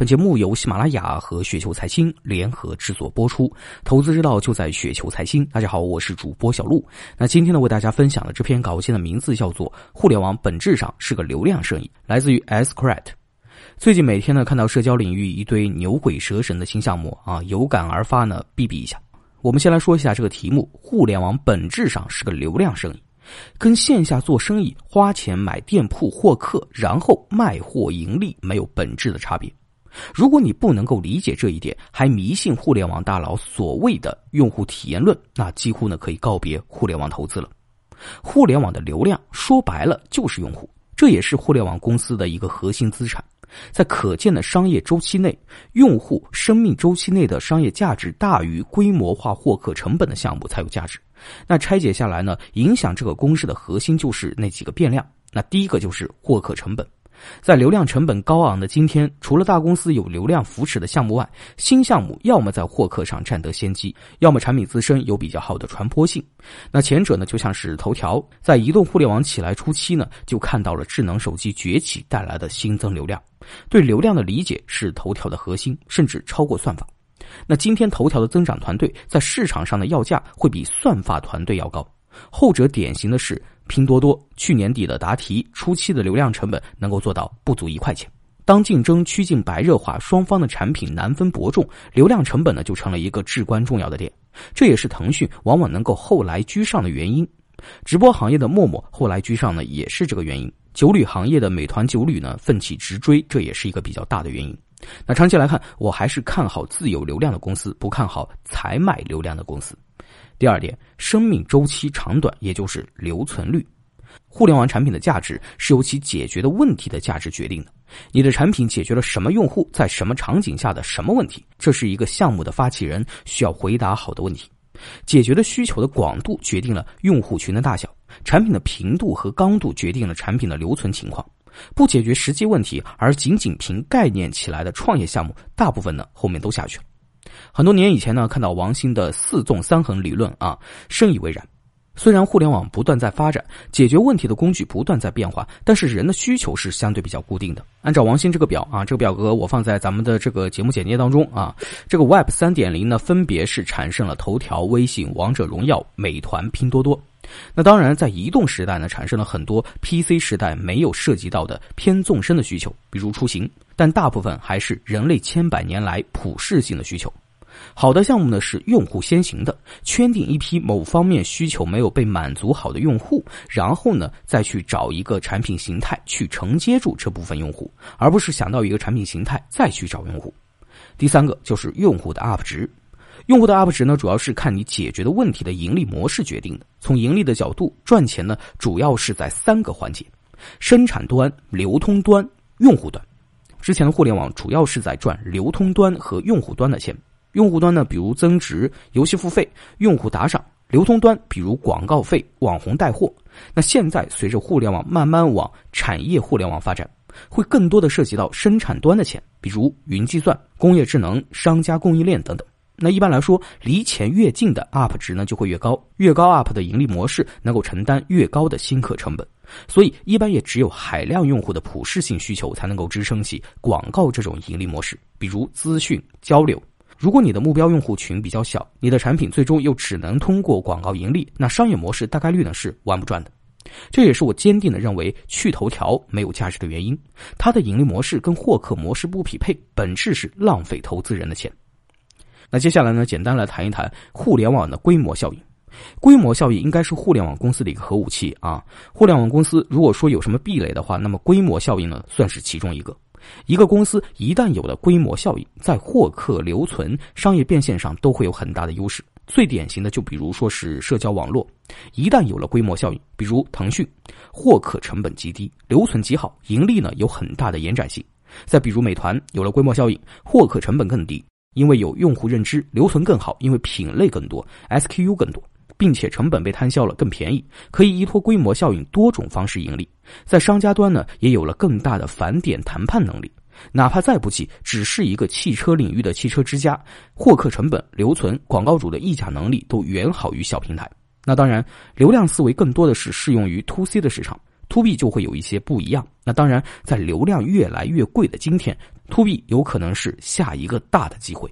本节目由喜马拉雅和雪球财经联合制作播出，投资之道就在雪球财经。大家好，我是主播小璐。那今天呢，为大家分享的这篇稿件的名字叫做《互联网本质上是个流量生意》，来自于 S c r a t 最近每天呢，看到社交领域一堆牛鬼蛇神的新项目啊，有感而发呢，避避一下。我们先来说一下这个题目：互联网本质上是个流量生意，跟线下做生意花钱买店铺获客，然后卖货盈利没有本质的差别。如果你不能够理解这一点，还迷信互联网大佬所谓的用户体验论，那几乎呢可以告别互联网投资了。互联网的流量说白了就是用户，这也是互联网公司的一个核心资产。在可见的商业周期内，用户生命周期内的商业价值大于规模化获客成本的项目才有价值。那拆解下来呢，影响这个公式的核心就是那几个变量。那第一个就是获客成本。在流量成本高昂的今天，除了大公司有流量扶持的项目外，新项目要么在获客上占得先机，要么产品自身有比较好的传播性。那前者呢，就像是头条，在移动互联网起来初期呢，就看到了智能手机崛起带来的新增流量。对流量的理解是头条的核心，甚至超过算法。那今天头条的增长团队在市场上的要价会比算法团队要高，后者典型的是。拼多多去年底的答题初期的流量成本能够做到不足一块钱。当竞争趋近白热化，双方的产品难分伯仲，流量成本呢就成了一个至关重要的点。这也是腾讯往往能够后来居上的原因。直播行业的陌陌后来居上呢，也是这个原因。酒旅行业的美团酒旅呢奋起直追，这也是一个比较大的原因。那长期来看，我还是看好自有流量的公司，不看好采买流量的公司。第二点，生命周期长短，也就是留存率。互联网产品的价值是由其解决的问题的价值决定的。你的产品解决了什么用户在什么场景下的什么问题？这是一个项目的发起人需要回答好的问题。解决的需求的广度决定了用户群的大小，产品的频度和刚度决定了产品的留存情况。不解决实际问题，而仅仅凭概念起来的创业项目，大部分呢后面都下去了。很多年以前呢，看到王兴的四纵三横理论啊，深以为然。虽然互联网不断在发展，解决问题的工具不断在变化，但是人的需求是相对比较固定的。按照王兴这个表啊，这个表格我放在咱们的这个节目简介当中啊。这个 Web 三点零呢，分别是产生了头条、微信、王者荣耀、美团、拼多多。那当然，在移动时代呢，产生了很多 PC 时代没有涉及到的偏纵深的需求，比如出行。但大部分还是人类千百年来普适性的需求。好的项目呢是用户先行的，圈定一批某方面需求没有被满足好的用户，然后呢再去找一个产品形态去承接住这部分用户，而不是想到一个产品形态再去找用户。第三个就是用户的 UP 值，用户的 UP 值呢主要是看你解决的问题的盈利模式决定的。从盈利的角度，赚钱呢主要是在三个环节：生产端、流通端、用户端。之前的互联网主要是在赚流通端和用户端的钱，用户端呢，比如增值、游戏付费、用户打赏；流通端，比如广告费、网红带货。那现在随着互联网慢慢往产业互联网发展，会更多的涉及到生产端的钱，比如云计算、工业智能、商家供应链等等。那一般来说，离钱越近的 UP 值呢就会越高，越高 UP 的盈利模式能够承担越高的新客成本。所以，一般也只有海量用户的普适性需求才能够支撑起广告这种盈利模式。比如资讯交流，如果你的目标用户群比较小，你的产品最终又只能通过广告盈利，那商业模式大概率呢是玩不转的。这也是我坚定的认为去头条没有价值的原因。它的盈利模式跟获客模式不匹配，本质是浪费投资人的钱。那接下来呢，简单来谈一谈互联网的规模效应。规模效应应该是互联网公司的一个核武器啊！互联网公司如果说有什么壁垒的话，那么规模效应呢，算是其中一个。一个公司一旦有了规模效应，在获客、留存、商业变现上都会有很大的优势。最典型的就比如说是社交网络，一旦有了规模效应，比如腾讯，获客成本极低，留存极好，盈利呢有很大的延展性。再比如美团，有了规模效应，获客成本更低，因为有用户认知，留存更好，因为品类更多，SKU 更多。并且成本被摊销了，更便宜，可以依托规模效应多种方式盈利。在商家端呢，也有了更大的返点谈判能力。哪怕再不济，只是一个汽车领域的汽车之家，获客成本、留存、广告主的议价能力都远好于小平台。那当然，流量思维更多的是适用于 to C 的市场，to B 就会有一些不一样。那当然，在流量越来越贵的今天，to B 有可能是下一个大的机会。